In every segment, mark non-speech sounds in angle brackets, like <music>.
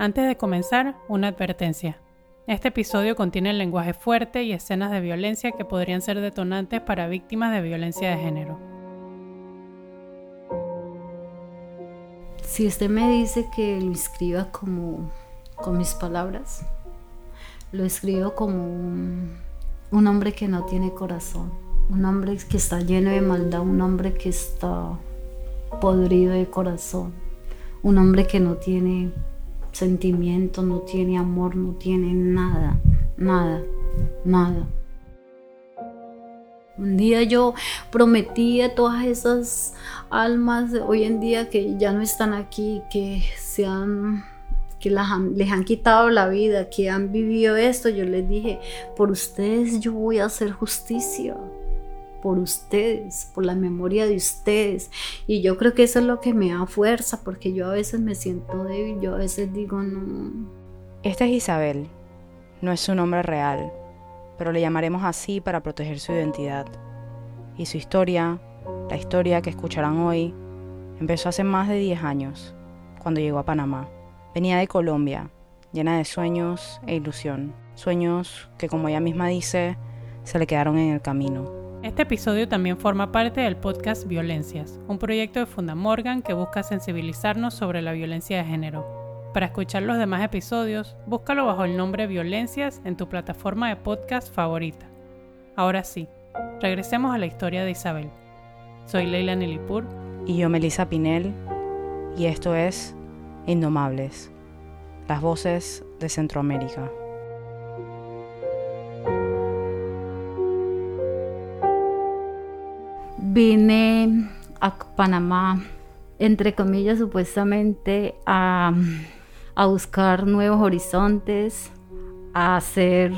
Antes de comenzar, una advertencia. Este episodio contiene lenguaje fuerte y escenas de violencia que podrían ser detonantes para víctimas de violencia de género. Si usted me dice que lo escriba como con mis palabras, lo escribo como un, un hombre que no tiene corazón, un hombre que está lleno de maldad, un hombre que está podrido de corazón, un hombre que no tiene sentimiento, no tiene amor, no tiene nada, nada, nada. Un día yo prometí a todas esas almas hoy en día que ya no están aquí, que se han, que les han quitado la vida, que han vivido esto, yo les dije, por ustedes yo voy a hacer justicia, por ustedes, por la memoria de ustedes. Y yo creo que eso es lo que me da fuerza, porque yo a veces me siento débil, yo a veces digo no. Esta es Isabel, no es su nombre real, pero le llamaremos así para proteger su identidad. Y su historia, la historia que escucharán hoy, empezó hace más de 10 años, cuando llegó a Panamá. Venía de Colombia, llena de sueños e ilusión. Sueños que, como ella misma dice, se le quedaron en el camino. Este episodio también forma parte del podcast Violencias, un proyecto de Funda Morgan que busca sensibilizarnos sobre la violencia de género. Para escuchar los demás episodios, búscalo bajo el nombre Violencias en tu plataforma de podcast favorita. Ahora sí, regresemos a la historia de Isabel. Soy Leila Nilipur. Y yo, Melissa Pinel. Y esto es Indomables, las voces de Centroamérica. Vine a Panamá, entre comillas, supuestamente a, buscar nuevos horizontes, a hacer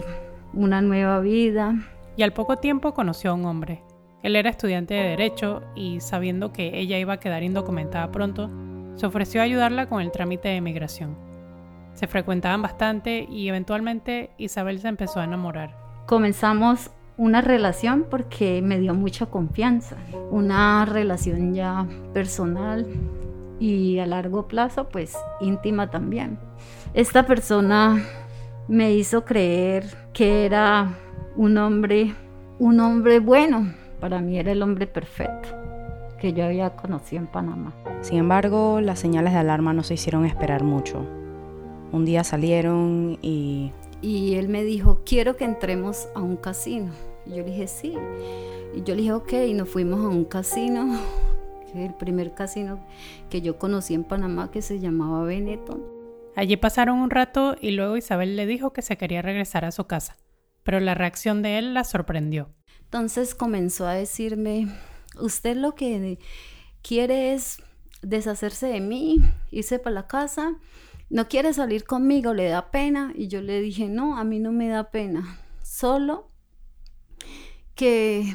una nueva vida. Y al poco tiempo conoció a un hombre. Él era estudiante de Derecho y sabiendo que ella iba a quedar indocumentada pronto, se ofreció a ayudarla con el trámite de emigración. Se frecuentaban bastante y eventualmente Isabel se empezó a enamorar. Comenzamos una relación porque me dio mucha confianza, una relación ya personal y a largo plazo pues íntima también. Esta persona me hizo creer que era un hombre, un hombre bueno, para mí era el hombre perfecto que yo había conocido en Panamá. Sin embargo, las señales de alarma no se hicieron esperar mucho. Un día salieron y y él me dijo, quiero que entremos a un casino. Y yo le dije, sí. Y yo le dije, ok, y nos fuimos a un casino, <laughs> que es el primer casino que yo conocí en Panamá, que se llamaba Benetton. Allí pasaron un rato y luego Isabel le dijo que se quería regresar a su casa, pero la reacción de él la sorprendió. Entonces comenzó a decirme, usted lo que quiere es deshacerse de mí, irse para la casa no quiere salir conmigo, le da pena. Y yo le dije, no, a mí no me da pena. Solo que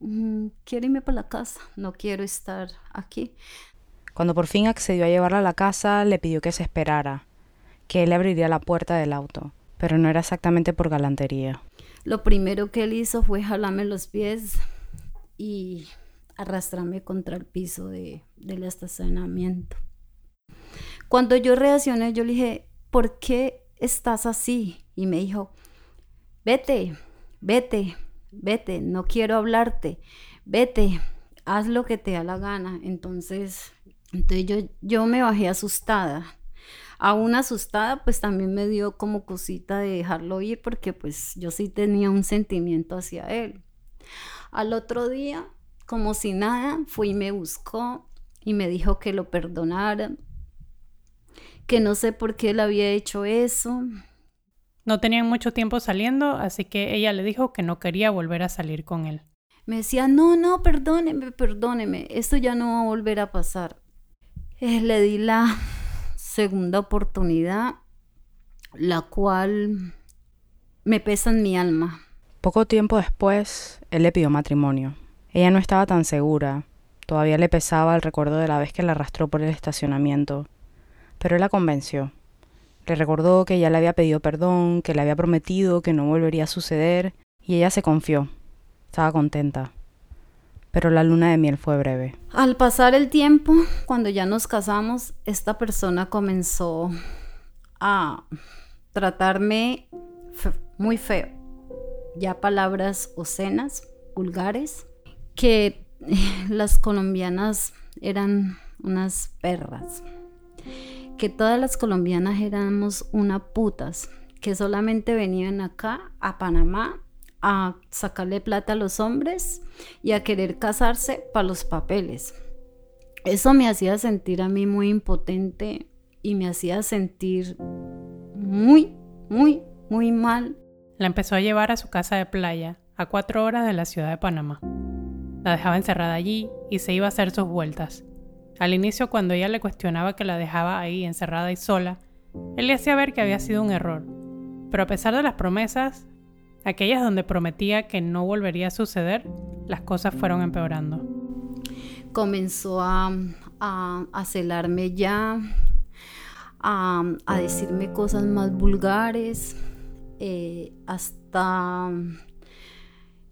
mm, quiero irme para la casa, no quiero estar aquí. Cuando por fin accedió a llevarla a la casa, le pidió que se esperara, que él le abriría la puerta del auto, pero no era exactamente por galantería. Lo primero que él hizo fue jalarme los pies y arrastrarme contra el piso de, del estacionamiento. Cuando yo reaccioné, yo le dije, ¿por qué estás así? Y me dijo, vete, vete, vete, no quiero hablarte, vete, haz lo que te da la gana. Entonces, entonces yo, yo me bajé asustada. Aún asustada, pues también me dio como cosita de dejarlo ir porque pues yo sí tenía un sentimiento hacia él. Al otro día, como si nada, fui y me buscó y me dijo que lo perdonara, que no sé por qué él había hecho eso. No tenían mucho tiempo saliendo, así que ella le dijo que no quería volver a salir con él. Me decía, no, no, perdóneme, perdóneme, esto ya no va a volver a pasar. Eh, le di la segunda oportunidad, la cual me pesa en mi alma. Poco tiempo después, él le pidió matrimonio. Ella no estaba tan segura. Todavía le pesaba el recuerdo de la vez que la arrastró por el estacionamiento pero él la convenció. Le recordó que ya le había pedido perdón, que le había prometido que no volvería a suceder, y ella se confió. Estaba contenta. Pero la luna de miel fue breve. Al pasar el tiempo, cuando ya nos casamos, esta persona comenzó a tratarme muy feo. Ya palabras obscenas, vulgares, que <laughs> las colombianas eran unas perras, que todas las colombianas éramos unas putas, que solamente venían acá a Panamá a sacarle plata a los hombres y a querer casarse para los papeles. Eso me hacía sentir a mí muy impotente y me hacía sentir muy, muy, muy mal. La empezó a llevar a su casa de playa, a cuatro horas de la ciudad de Panamá. La dejaba encerrada allí y se iba a hacer sus vueltas. Al inicio, cuando ella le cuestionaba que la dejaba ahí encerrada y sola, él le hacía ver que había sido un error. Pero a pesar de las promesas, aquellas donde prometía que no volvería a suceder, las cosas fueron empeorando. Comenzó a, a, celarme ya, a, decirme cosas más vulgares, eh, hasta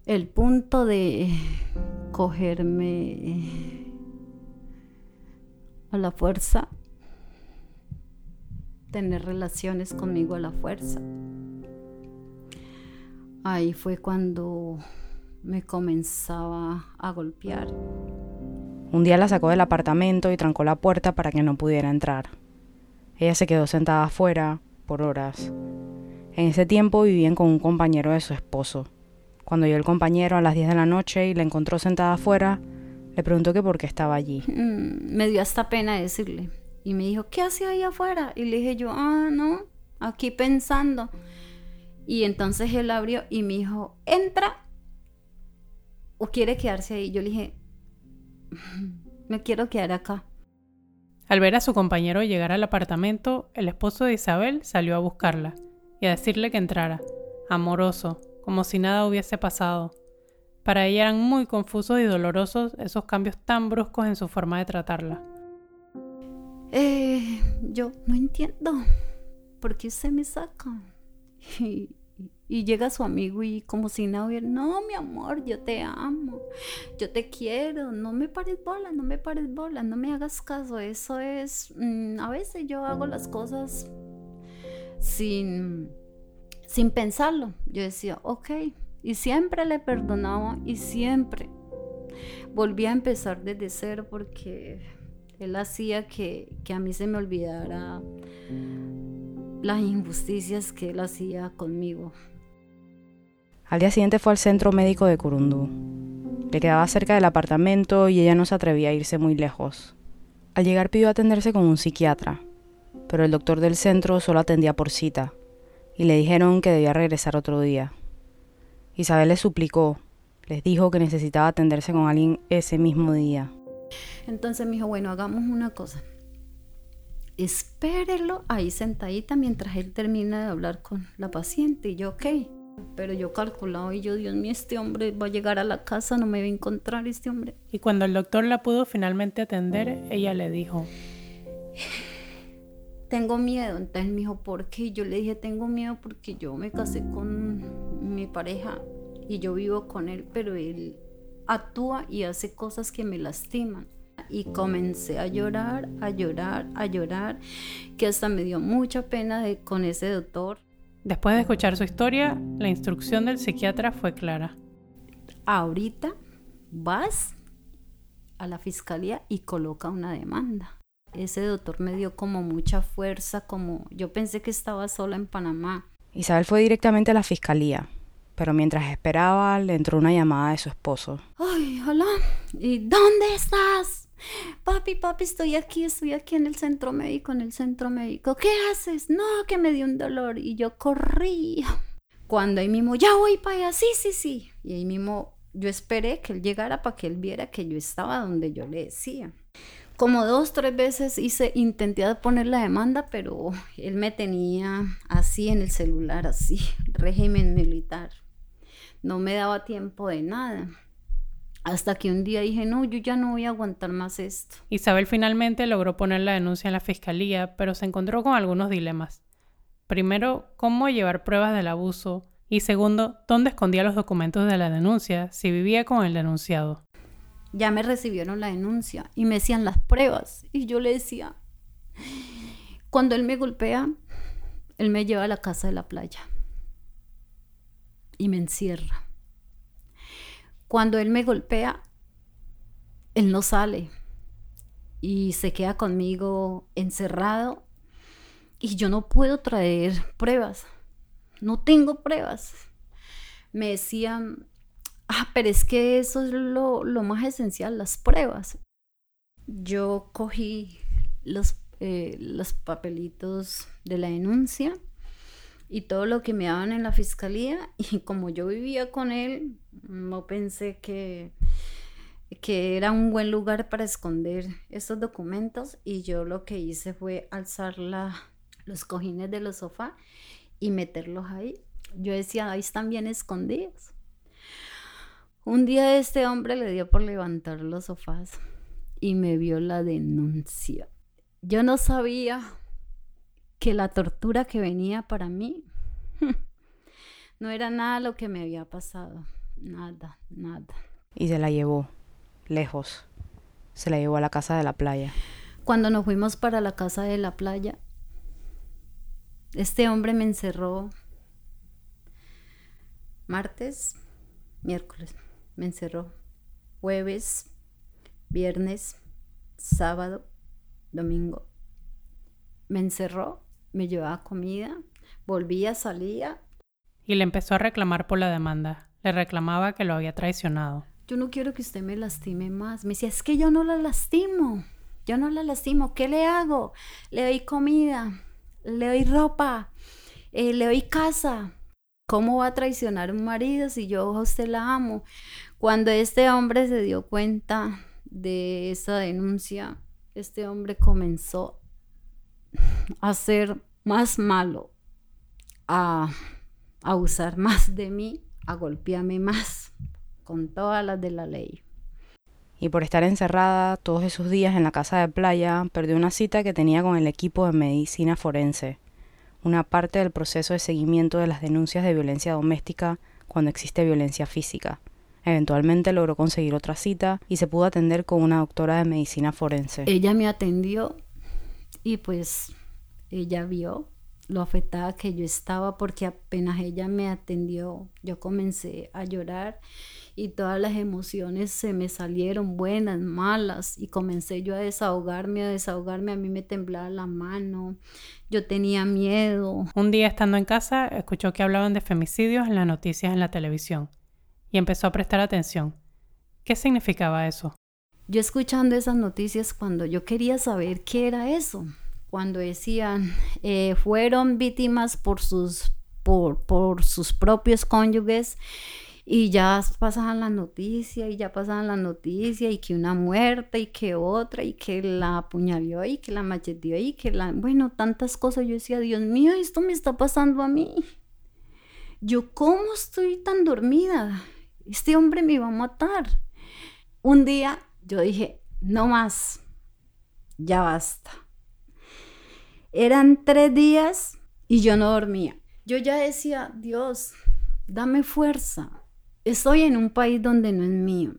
el punto de cogerme a la fuerza, tener relaciones conmigo a la fuerza. Ahí fue cuando me comenzaba a golpear. Un día la sacó del apartamento y trancó la puerta para que no pudiera entrar. Ella se quedó sentada afuera por horas. En ese tiempo vivían con un compañero de su esposo. Cuando llegó el compañero a las 10 de la noche y la encontró sentada afuera, le preguntó que por qué estaba allí. Mm, me dio hasta pena decirle. Y me dijo, ¿qué hacía ahí afuera? Y le dije yo, ah, no, aquí pensando. Y entonces él abrió y me dijo, entra o quiere quedarse ahí. Yo le dije, me quiero quedar acá. Al ver a su compañero llegar al apartamento, el esposo de Isabel salió a buscarla y a decirle que entrara, amoroso, como si nada hubiese pasado. Para ella eran muy confusos y dolorosos esos cambios tan bruscos en su forma de tratarla. Eh, yo no entiendo por qué se me saca. Y, y, llega su amigo y como si nada hubiera, no, mi amor, yo te amo, yo te quiero, no me pares bola, no me pares bola, no me hagas caso. Eso es, mm, a veces yo hago las cosas sin, sin pensarlo. Yo decía, ok, y siempre le perdonaba y siempre volvía a empezar desde cero porque él hacía que, a mí se me olvidara las injusticias que él hacía conmigo. Al día siguiente fue al centro médico de Curundú. Le quedaba cerca del apartamento y ella no se atrevía a irse muy lejos. Al llegar pidió atenderse con un psiquiatra, pero el doctor del centro solo atendía por cita y le dijeron que debía regresar otro día. Isabel les suplicó, les dijo que necesitaba atenderse con alguien ese mismo día. Entonces me dijo, bueno, hagamos una cosa. Espérelo ahí sentadita mientras él termina de hablar con la paciente. Y yo, ok. Pero yo calculaba y yo, Dios mío, este hombre va a llegar a la casa, no me va a encontrar este hombre. Y cuando el doctor la pudo finalmente atender, ella le dijo, tengo miedo. Entonces me dijo, ¿por qué? Yo le dije, tengo miedo porque yo me casé con mi pareja y yo vivo con él, pero él actúa y hace cosas que me lastiman. Y comencé a llorar, a llorar, a llorar, que hasta me dio mucha pena de, con ese doctor. Después de escuchar su historia, la instrucción del psiquiatra fue clara. Ahorita vas a la fiscalía y coloca una demanda ese doctor me dio como mucha fuerza, como yo pensé que estaba sola en Panamá. Isabel fue directamente a la fiscalía, pero mientras esperaba le entró una llamada de su esposo. Ay, hola, ¿y dónde estás? Papi, papi, estoy aquí, estoy aquí en el centro médico, en el centro médico. ¿Qué haces? No, que me dio un dolor y yo corrí. Cuando ahí mismo, ya voy para allá, sí, sí, sí. Y ahí mismo yo esperé que él llegara para que él viera que yo estaba donde yo le decía como dos, tres veces hice, intenté poner la demanda, pero él me tenía así en el celular, así, régimen militar. No me daba tiempo de nada. Hasta que un día dije, no, yo ya no voy a aguantar más esto. Isabel finalmente logró poner la denuncia en la fiscalía, pero se encontró con algunos dilemas. Primero, cómo llevar pruebas del abuso. Y segundo, dónde escondía los documentos de la denuncia si vivía con el denunciado ya me recibieron la denuncia y me decían las pruebas. Y yo le decía, cuando él me golpea, él me lleva a la casa de la playa y me encierra. Cuando él me golpea, él no sale y se queda conmigo encerrado y yo no puedo traer pruebas. No tengo pruebas. Me decían, ah, pero es que eso es lo, más esencial, las pruebas. Yo cogí los, eh, los papelitos de la denuncia y todo lo que me daban en la fiscalía <laughs> y como yo vivía con él, no pensé que, que era un buen lugar para esconder estos documentos y yo lo que hice fue alzar los cojines de los sofás y meterlos ahí. Yo decía, ahí están bien escondidos. Un día este hombre le dio por levantar los sofás y me vio la denuncia. Yo no sabía que la tortura que venía para mí <laughs> no era nada lo que me había pasado. Nada, nada. Y se la llevó, lejos. Se la llevó a la casa de la playa. Cuando nos fuimos para la casa de la playa, este hombre me encerró martes, miércoles, me encerró jueves, viernes, sábado, domingo. Me encerró, me llevaba comida, volvía, salía. Y le empezó a reclamar por la demanda. Le reclamaba que lo había traicionado. Yo no quiero que usted me lastime más. Me decía, es que yo no la lastimo. Yo no la lastimo. ¿Qué le hago? Le doy comida le doy ropa, eh, le doy casa. ¿Cómo va a traicionar un marido si yo a usted la amo? Cuando este hombre se dio cuenta de esa denuncia, este hombre comenzó a ser más malo, a, a usar más de mí, a golpearme más con todas las de la ley y por estar encerrada todos esos días en la casa de playa, perdió una cita que tenía con el equipo de medicina forense, una parte del proceso de seguimiento de las denuncias de violencia doméstica cuando existe violencia física. Eventualmente logró conseguir otra cita y se pudo atender con una doctora de medicina forense. Ella me atendió y pues ella vio lo afectada que yo estaba porque apenas ella me atendió, yo comencé a llorar y todas las emociones se me salieron buenas, malas y comencé yo a desahogarme, a desahogarme, a mí me temblaba la mano, yo tenía miedo. Un día estando en casa escuchó que hablaban de femicidios en las noticias en la televisión y empezó a prestar atención. ¿Qué significaba eso? Yo escuchando esas noticias cuando yo quería saber qué era eso, cuando decían eh, fueron víctimas por sus, por, por sus propios cónyuges y ya pasaban la noticia y ya pasaban la noticia y que una muerte y que otra y que la apuñaló y que la macheteó y que la, bueno, tantas cosas. Yo decía, Dios mío, esto me está pasando a mí. Yo, ¿cómo estoy tan dormida? Este hombre me iba a matar. Un día yo dije, no más, ya basta. Eran tres días y yo no dormía. Yo ya decía, Dios, dame fuerza, Estoy en un país donde no es mío.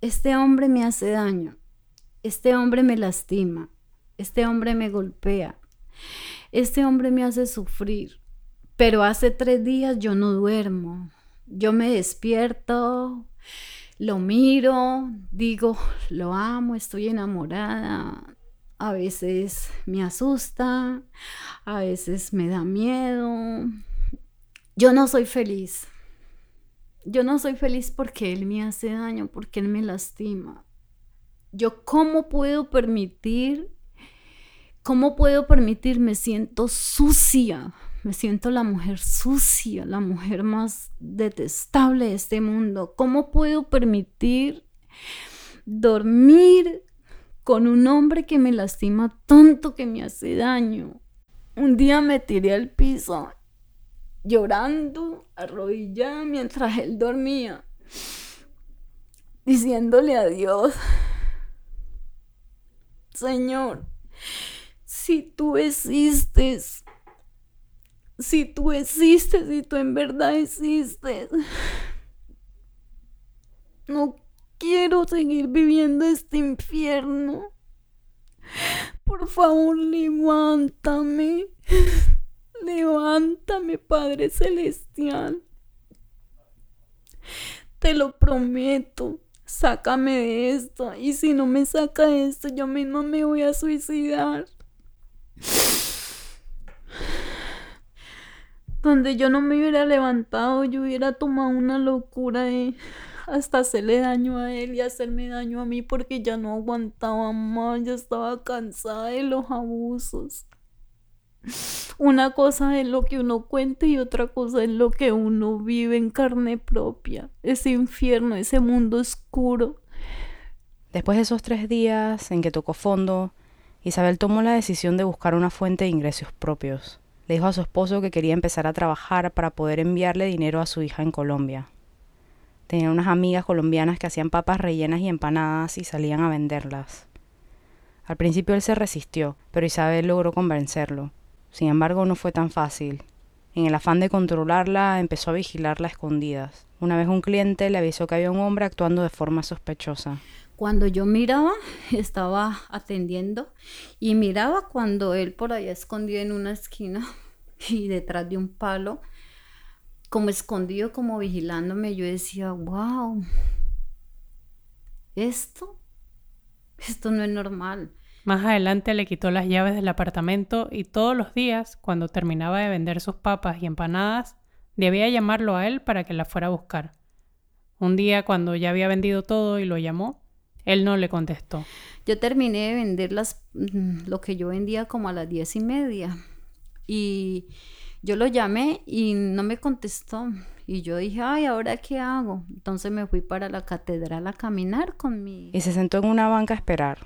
Este hombre me hace daño. Este hombre me lastima. Este hombre me golpea. Este hombre me hace sufrir. Pero hace tres días yo no duermo. Yo me despierto, lo miro, digo, lo amo, estoy enamorada. A veces me asusta, a veces me da miedo. Yo no soy feliz. Yo no soy feliz porque él me hace daño, porque él me lastima. Yo cómo puedo permitir, cómo puedo permitir, me siento sucia, me siento la mujer sucia, la mujer más detestable de este mundo. ¿Cómo puedo permitir dormir con un hombre que me lastima tanto que me hace daño? Un día me tiré al piso llorando, arrodillada mientras él dormía, diciéndole a Dios, Señor, si tú existes, si tú existes, si tú en verdad existes, no quiero seguir viviendo este infierno. Por favor, levántame. <laughs> Levántame, Padre Celestial. Te lo prometo. Sácame de esto. Y si no me saca esto, yo misma me voy a suicidar. Donde yo no me hubiera levantado, yo hubiera tomado una locura de hasta hacerle daño a él y hacerme daño a mí porque ya no aguantaba más, ya estaba cansada de los abusos. Una cosa es lo que uno cuenta y otra cosa es lo que uno vive en carne propia. Ese infierno, ese mundo oscuro. Después de esos tres días en que tocó fondo, Isabel tomó la decisión de buscar una fuente de ingresos propios. Le dijo a su esposo que quería empezar a trabajar para poder enviarle dinero a su hija en Colombia. Tenía unas amigas colombianas que hacían papas rellenas y empanadas y salían a venderlas. Al principio él se resistió, pero Isabel logró convencerlo. Sin embargo, no fue tan fácil. En el afán de controlarla, empezó a vigilarla a escondidas. Una vez un cliente le avisó que había un hombre actuando de forma sospechosa. Cuando yo miraba, <laughs> estaba atendiendo y miraba cuando él por allá escondido en una esquina <laughs> y detrás de un palo, como escondido, como vigilándome, yo decía, wow, esto, esto no es normal. Más adelante le quitó las llaves del apartamento y todos los días, cuando terminaba de vender sus papas y empanadas, debía llamarlo a él para que la fuera a buscar. Un día, cuando ya había vendido todo y lo llamó, él no le contestó. Yo terminé de vender las, mm, lo que yo vendía como a las diez y media. Y yo lo llamé y no me contestó. Y yo dije, ay, ¿ahora qué hago? Entonces me fui para la catedral a caminar con mi... Y se sentó en una banca a esperar.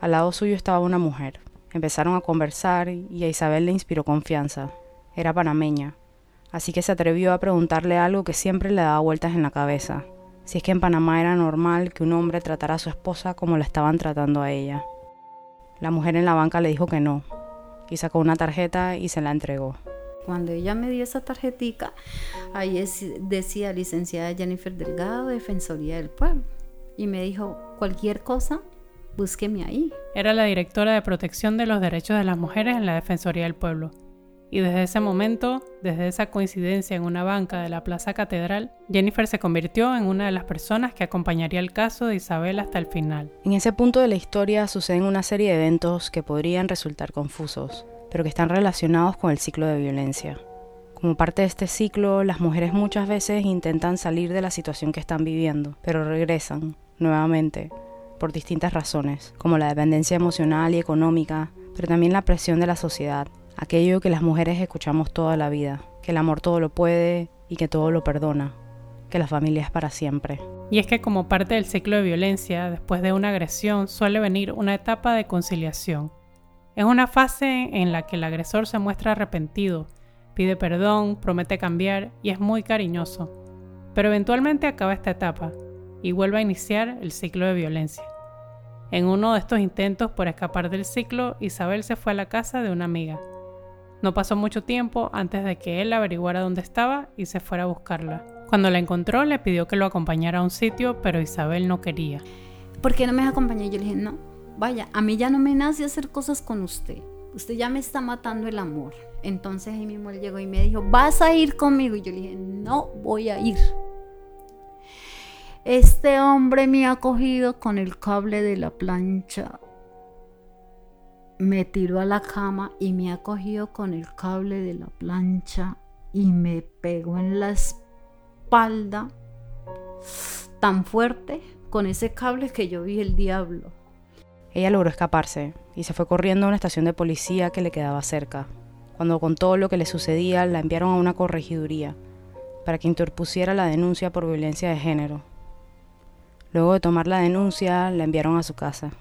Al lado suyo estaba una mujer. Empezaron a conversar y a Isabel le inspiró confianza. Era panameña, así que se atrevió a preguntarle algo que siempre le daba vueltas en la cabeza. Si es que en Panamá era normal que un hombre tratara a su esposa como la estaban tratando a ella. La mujer en la banca le dijo que no, y sacó una tarjeta y se la entregó. Cuando ella me dio esa tarjetica, ahí decía licenciada Jennifer Delgado, Defensoría del Pueblo. Y me dijo, cualquier cosa, búsqueme ahí. Era la directora de protección de los derechos de las mujeres en la Defensoría del Pueblo. Y desde ese momento, desde esa coincidencia en una banca de la Plaza Catedral, Jennifer se convirtió en una de las personas que acompañaría el caso de Isabel hasta el final. En ese punto de la historia suceden una serie de eventos que podrían resultar confusos, pero que están relacionados con el ciclo de violencia. Como parte de este ciclo, las mujeres muchas veces intentan salir de la situación que están viviendo, pero regresan, nuevamente, por distintas razones, como la dependencia emocional y económica, pero también la presión de la sociedad, aquello que las mujeres escuchamos toda la vida, que el amor todo lo puede y que todo lo perdona, que la familia es para siempre. Y es que como parte del ciclo de violencia, después de una agresión suele venir una etapa de conciliación. Es una fase en la que el agresor se muestra arrepentido, pide perdón, promete cambiar y es muy cariñoso. Pero eventualmente acaba esta etapa y vuelve a iniciar el ciclo de violencia. En uno de estos intentos por escapar del ciclo, Isabel se fue a la casa de una amiga. No pasó mucho tiempo antes de que él averiguara dónde estaba y se fuera a buscarla. Cuando la encontró le pidió que lo acompañara a un sitio, pero Isabel no quería. ¿Por qué no me acompañó? Yo le dije, no, vaya, a mí ya no me nace hacer cosas con usted. Usted ya me está matando el amor. Entonces ahí mismo llegó y me dijo, ¿vas a ir conmigo? Y yo le dije, no voy a ir. Este hombre me ha cogido con el cable de la plancha. Me tiró a la cama y me ha cogido con el cable de la plancha y me pegó en la espalda tan fuerte con ese cable que yo vi el diablo. Ella logró escaparse y se fue corriendo a una estación de policía que le quedaba cerca. Cuando contó lo que le sucedía, la enviaron a una corregiduría para que interpusiera la denuncia por violencia de género. Luego de tomar la denuncia, la enviaron a su casa.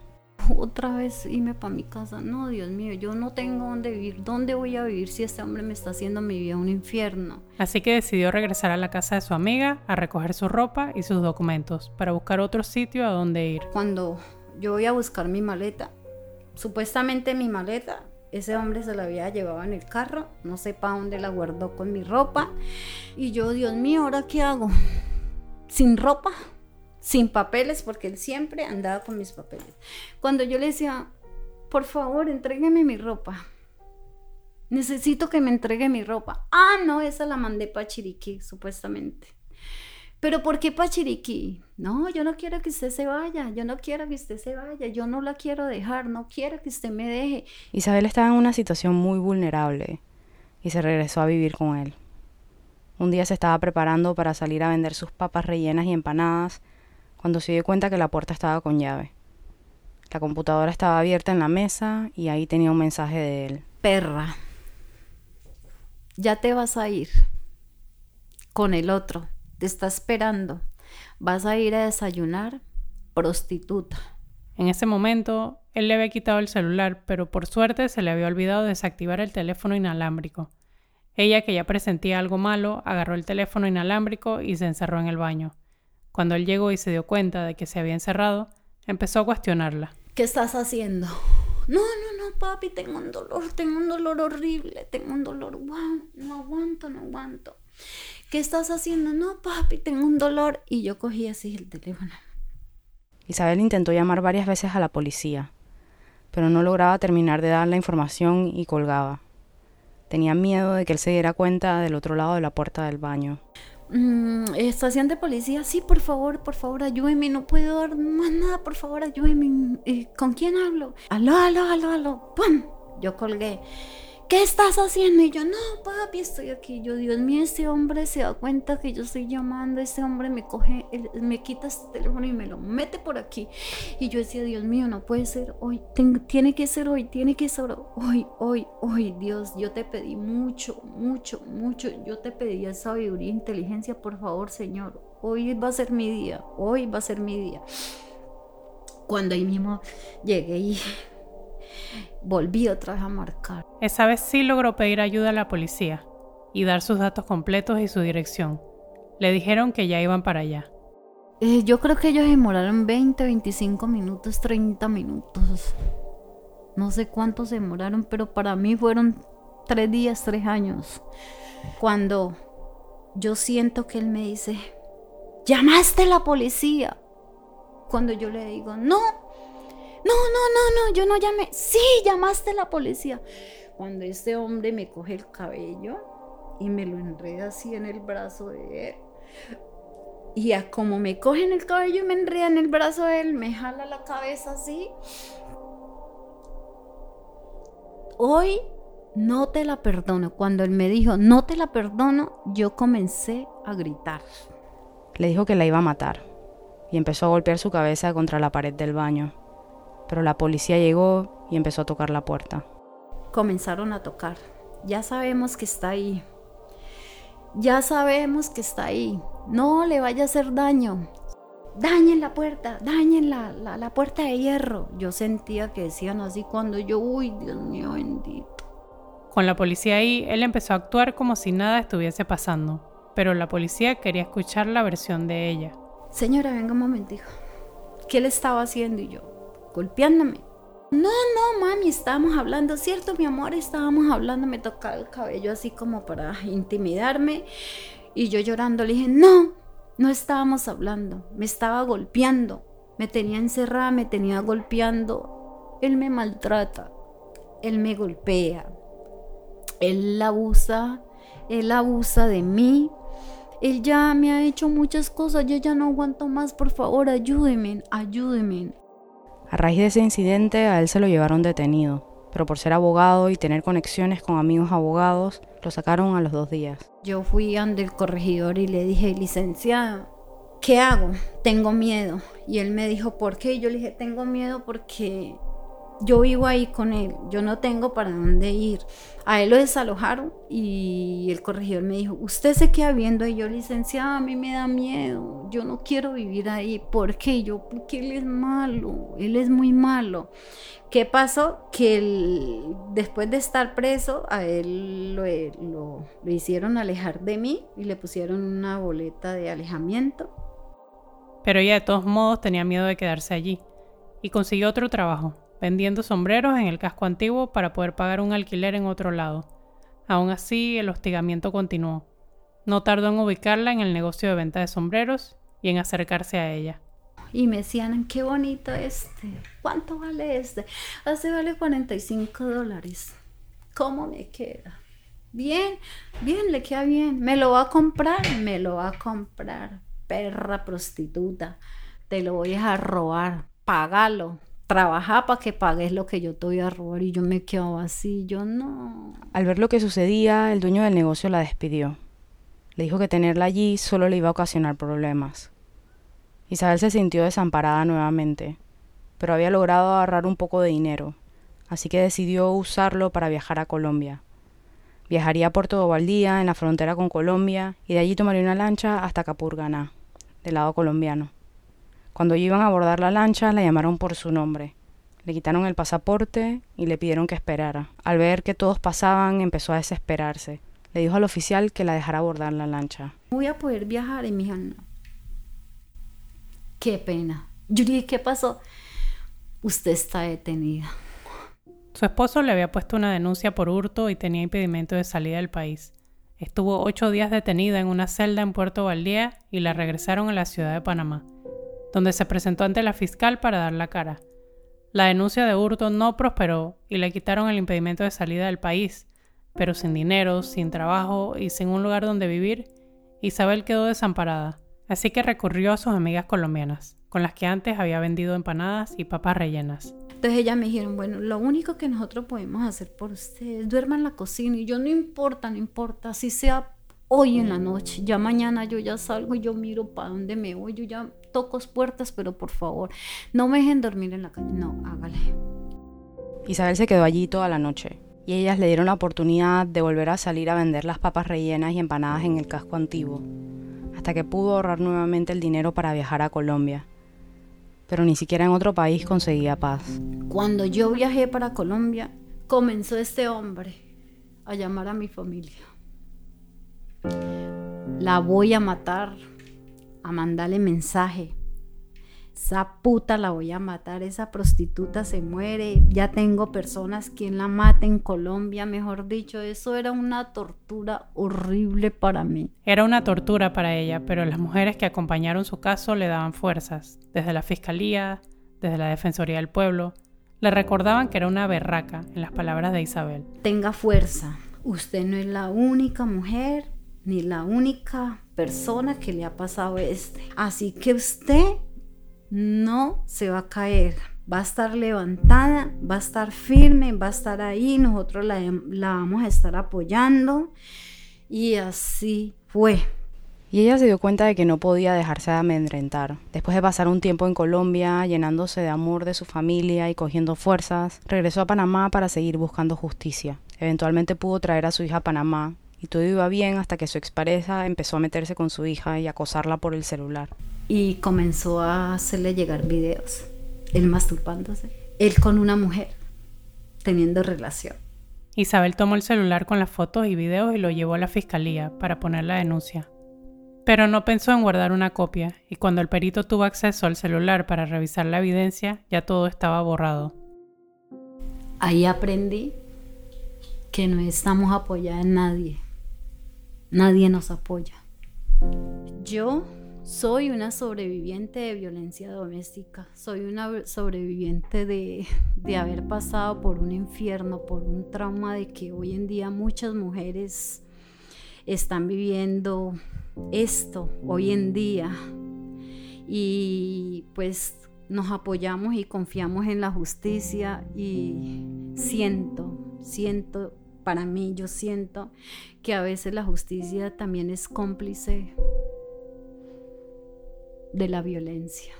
Otra vez irme para mi casa. No, Dios mío, yo no tengo dónde vivir. ¿Dónde voy a vivir si este hombre me está haciendo mi vida un infierno? Así que decidió regresar a la casa de su amiga a recoger su ropa y sus documentos para buscar otro sitio a donde ir. Cuando yo voy a buscar mi maleta, supuestamente mi maleta, ese hombre se la había llevado en el carro, no sé para dónde la guardó con mi ropa. Y yo, Dios mío, ¿ahora qué hago? Sin ropa, sin papeles, porque él siempre andaba con mis papeles. Cuando yo le decía, por favor, entrégueme mi ropa, necesito que me entregue mi ropa. Ah, no, esa la mandé para Chiriquí, supuestamente. Pero ¿por qué para Chiriquí? No, yo no quiero que usted se vaya, yo no quiero que usted se vaya, yo no la quiero dejar, no quiero que usted me deje. Isabel estaba en una situación muy vulnerable y se regresó a vivir con él. Un día se estaba preparando para salir a vender sus papas rellenas y empanadas cuando se dio cuenta que la puerta estaba con llave. La computadora estaba abierta en la mesa y ahí tenía un mensaje de él. Perra, ya te vas a ir con el otro te está esperando. Vas a ir a desayunar, prostituta. En ese momento, él le había quitado el celular, pero por suerte se le había olvidado desactivar el teléfono inalámbrico. Ella, que ya presentía algo malo, agarró el teléfono inalámbrico y se encerró en el baño. Cuando él llegó y se dio cuenta de que se había encerrado, empezó a cuestionarla. ¿Qué estás haciendo? No, no, no, papi, tengo un dolor, tengo un dolor horrible, tengo un dolor, wow, no aguanto, no aguanto. ¿Qué estás haciendo? No, papi, tengo un dolor. Y yo cogí así el teléfono. Isabel intentó llamar varias veces a la policía, pero no lograba terminar de dar la información y colgaba. Tenía miedo de que él se diera cuenta del otro lado de la puerta del baño. Mm, estación de policía, sí, por favor, por favor, ayúdeme, no puedo dar más nada, por favor, ayúdeme. Eh, ¿Con quién hablo? Aló, aló, aló, aló, ¡pum! Yo colgué. ¿Qué estás haciendo? Y yo, no, papi, estoy aquí. Yo, Dios mío, este hombre se da cuenta que yo estoy llamando, este hombre me coge, me quita este teléfono y me lo mete por aquí. Y yo decía, Dios mío, no puede ser hoy, tiene que ser hoy, tiene que ser hoy, hoy, hoy, Dios, yo te pedí mucho, mucho, mucho, yo te pedí sabiduría e inteligencia, por favor, Señor. Hoy va a ser mi día, hoy va a ser mi día. Cuando ahí mismo llegué y volví otra vez a marcar. Esa vez sí logró pedir ayuda a la policía y dar sus datos completos y su dirección. Le dijeron que ya iban para allá. Eh, yo creo que ellos demoraron 20, 25 minutos, 30 minutos. No sé cuántos demoraron, pero para mí fueron tres días, tres años. Cuando yo siento que él me dice, llamaste a la policía. Cuando yo le digo, no, no, no, no, no, yo no llamé. Sí, llamaste a la policía. Cuando este hombre me coge el cabello y me lo enreda así en el brazo de él. Y a como me coge en el cabello y me enreda en el brazo de él, me jala la cabeza así. Hoy no te la perdono. Cuando él me dijo, no te la perdono, yo comencé a gritar. Le dijo que la iba a matar y empezó a golpear su cabeza contra la pared del baño pero la policía llegó y empezó a tocar la puerta. Comenzaron a tocar. Ya sabemos que está ahí. Ya sabemos que está ahí. No le vaya a hacer daño. Dañen la puerta, dañen la, la, puerta de hierro. Yo sentía que decían así cuando yo, uy, Dios mío bendito. Con la policía ahí, él empezó a actuar como si nada estuviese pasando, pero la policía quería escuchar la versión de ella. Señora, venga un momentito. ¿Qué le estaba haciendo? Y yo, golpeándome. No, no, mami, estábamos hablando, ¿cierto, mi amor? Estábamos hablando, me tocaba el cabello así como para intimidarme. Y yo llorando le dije, no, no estábamos hablando, me estaba golpeando, me tenía encerrada, me tenía golpeando. Él me maltrata, él me golpea, él abusa, él abusa de mí. Él ya me ha hecho muchas cosas, yo ya no aguanto más, por favor, ayúdenme, ayúdenme. A raíz de ese incidente a él se lo llevaron detenido, pero por ser abogado y tener conexiones con amigos abogados, lo sacaron a los dos días. Yo fui ante el corregidor y le dije, licenciado, ¿qué hago? Tengo miedo. Y él me dijo, ¿por qué? Y yo le dije, tengo miedo porque yo vivo ahí con él, yo no tengo para dónde ir. A él lo desalojaron y el corregidor me dijo, usted se queda viendo y yo, licenciada, a mí me da miedo, yo no quiero vivir ahí. ¿Por qué? Yo, porque él es malo, él es muy malo. ¿Qué pasó? Que después de estar preso, a él lo, lo, lo hicieron alejar de mí y le pusieron una boleta de alejamiento. Pero ella de todos modos tenía miedo de quedarse allí y consiguió otro trabajo vendiendo sombreros en el casco antiguo para poder pagar un alquiler en otro lado. Aún así, el hostigamiento continuó. No tardó en ubicarla en el negocio de venta de sombreros y en acercarse a ella. Y me decían, qué bonito este. ¿Cuánto vale este? Hace vale 45 dólares. ¿Cómo me queda? Bien, bien, le queda bien. ¿Me lo va a comprar? Me lo va a comprar. Perra prostituta. Te lo voy a robar. Págalo. Trabaja para que pagues lo que yo te voy a robar. Y yo me quedo así. Yo no. Al ver lo que sucedía, el dueño del negocio la despidió. Le dijo que tenerla allí solo le iba a ocasionar problemas. Isabel se sintió desamparada nuevamente, pero había logrado agarrar un poco de dinero, así que decidió usarlo para viajar a Colombia. Viajaría a Puerto Valdía, en la frontera con Colombia, y de allí tomaría una lancha hasta Capurganá, del lado colombiano. Cuando iban a abordar la lancha, la llamaron por su nombre. Le quitaron el pasaporte y le pidieron que esperara. Al ver que todos pasaban, empezó a desesperarse. Le dijo al oficial que la dejara abordar la lancha. Voy a poder viajar y mi hija no. Qué pena. Yo dije, ¿qué pasó? Usted está detenida. Su esposo le había puesto una denuncia por hurto y tenía impedimento de salida del país. Estuvo ocho días detenida en una celda en Puerto Valdía y la regresaron a la ciudad de Panamá, donde se presentó ante la fiscal para dar la cara. La denuncia de hurto no prosperó y le quitaron el impedimento de salida del país, pero sin dinero, sin trabajo y sin un lugar donde vivir, Isabel quedó desamparada, así que recurrió a sus amigas colombianas, con las que antes había vendido empanadas y papas rellenas. Entonces ellas me dijeron, bueno, lo único que nosotros podemos hacer por ustedes, duerman en la cocina. Y yo, no importa, no importa, así sea hoy en la noche, ya mañana yo ya salgo y yo miro para dónde me voy, yo ya toco puertas, pero por favor, no me dejen dormir en la calle, no, hágale. Isabel se quedó allí toda la noche y ellas le dieron la oportunidad de volver a salir a vender las papas rellenas y empanadas en el casco antiguo, hasta que pudo ahorrar nuevamente el dinero para viajar a Colombia pero ni siquiera en otro país conseguía paz. Cuando yo viajé para Colombia, comenzó este hombre a llamar a mi familia. La voy a matar, a mandarle mensaje, esa puta la voy a matar, esa prostituta se muere, ya tengo personas quien la mata en Colombia, mejor dicho, eso era una tortura horrible para mí. Era una tortura para ella, pero las mujeres que acompañaron su caso le daban fuerzas, desde la Fiscalía, desde la Defensoría del Pueblo, le recordaban que era una berraca, en las palabras de Isabel. Tenga fuerza, usted no es la única mujer ni la única persona que le ha pasado este. Así que usted no se va a caer, va a estar levantada, va a estar firme, va a estar ahí, nosotros la, vamos a estar apoyando y así fue. Y ella se dio cuenta de que no podía dejarse de amedrentar. Después de pasar un tiempo en Colombia, llenándose de amor de su familia y cogiendo fuerzas, regresó a Panamá para seguir buscando justicia. Eventualmente pudo traer a su hija a Panamá, y todo iba bien hasta que su expareja empezó a meterse con su hija y acosarla por el celular y comenzó a hacerle llegar videos, él masturbándose, él con una mujer, teniendo relación. Isabel tomó el celular con las fotos y videos y lo llevó a la fiscalía para poner la denuncia. Pero no pensó en guardar una copia y cuando el perito tuvo acceso al celular para revisar la evidencia, ya todo estaba borrado. Ahí aprendí que no estamos apoyados en nadie. Nadie nos apoya. Yo soy una sobreviviente de violencia doméstica, soy una sobreviviente de, haber pasado por un infierno, por un trauma de que hoy en día muchas mujeres están viviendo esto hoy en día. Y pues nos apoyamos y confiamos en la justicia y siento, siento, para mí yo siento que a veces la justicia también es cómplice de la violencia.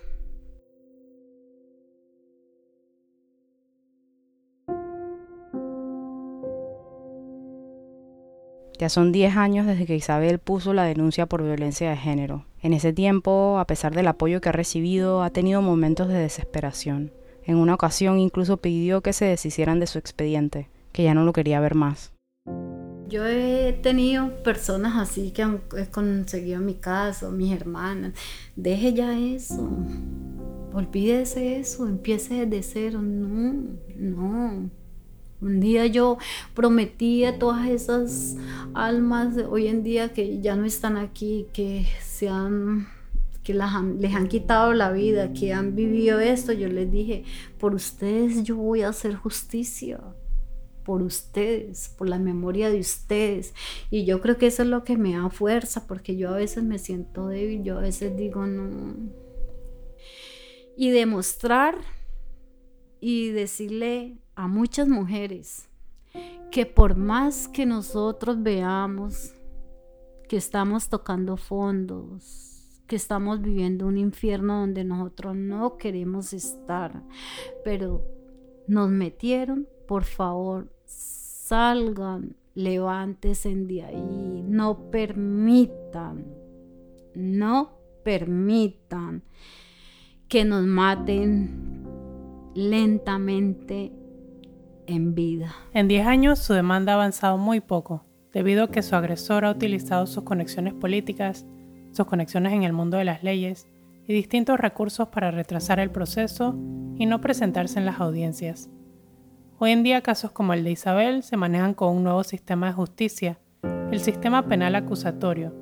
Ya son 10 años desde que Isabel puso la denuncia por violencia de género. En ese tiempo, a pesar del apoyo que ha recibido, ha tenido momentos de desesperación. En una ocasión incluso pidió que se deshicieran de su expediente, que ya no lo quería ver más. Yo he tenido personas así que han conseguido mi caso, mis hermanas. Deje ya eso. Olvídese eso, empiece desde cero. No, no. Un día yo prometí a todas esas almas hoy en día que ya no están aquí, que se han que les han quitado la vida, que han vivido esto, yo les dije, por ustedes yo voy a hacer justicia por ustedes, por la memoria de ustedes. Y yo creo que eso es lo que me da fuerza, porque yo a veces me siento débil, yo a veces digo no. Y demostrar y decirle a muchas mujeres que por más que nosotros veamos que estamos tocando fondos, que estamos viviendo un infierno donde nosotros no queremos estar, pero nos metieron, por favor, salgan, levántense de ahí, no permitan, no permitan que nos maten lentamente en vida. En 10 años su demanda ha avanzado muy poco, debido a que su agresor ha utilizado sus conexiones políticas, sus conexiones en el mundo de las leyes y distintos recursos para retrasar el proceso y no presentarse en las audiencias. Hoy en día casos como el de Isabel se manejan con un nuevo sistema de justicia, el sistema penal acusatorio,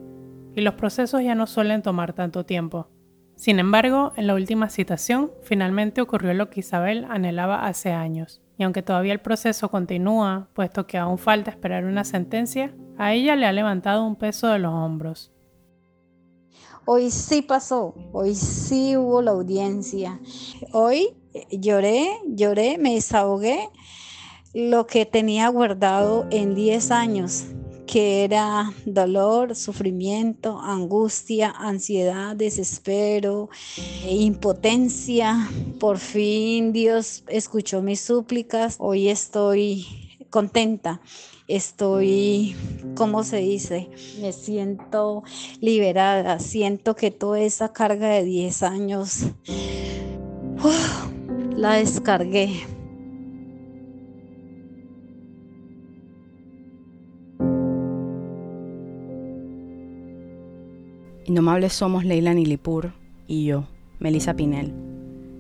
y los procesos ya no suelen tomar tanto tiempo. Sin embargo, en la última citación, finalmente ocurrió lo que Isabel anhelaba hace años, y aunque todavía el proceso continúa, puesto que aún falta esperar una sentencia, a ella le ha levantado un peso de los hombros. Hoy sí pasó, hoy sí hubo la audiencia. Hoy lloré, lloré, me desahogué lo que tenía guardado en 10 años, que era dolor, sufrimiento, angustia, ansiedad, desespero, e impotencia. Por fin Dios escuchó mis súplicas. Hoy estoy contenta. Estoy, ¿cómo se dice? Me siento liberada. Siento que toda esa carga de 10 años la descargué. Indomables somos Leila Nilipur y yo, Melissa Pinel.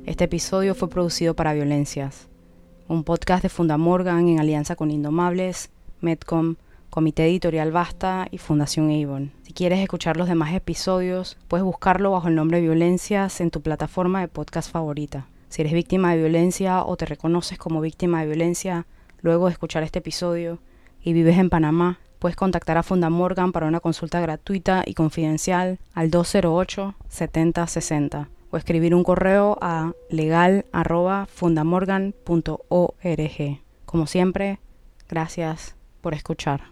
Este episodio fue producido para Violencias, un podcast de Fundamorgan en alianza con Indomables, Medcom, Comité Editorial Basta y Fundación Avon. Si quieres escuchar los demás episodios, puedes buscarlo bajo el nombre Violencias en tu plataforma de podcast favorita. Si eres víctima de violencia o te reconoces como víctima de violencia luego de escuchar este episodio y vives en Panamá, puedes contactar a Fundamorgan para una consulta gratuita y confidencial al 208-7060 o escribir un correo a legal.fundamorgan.org. Como siempre, gracias por escuchar.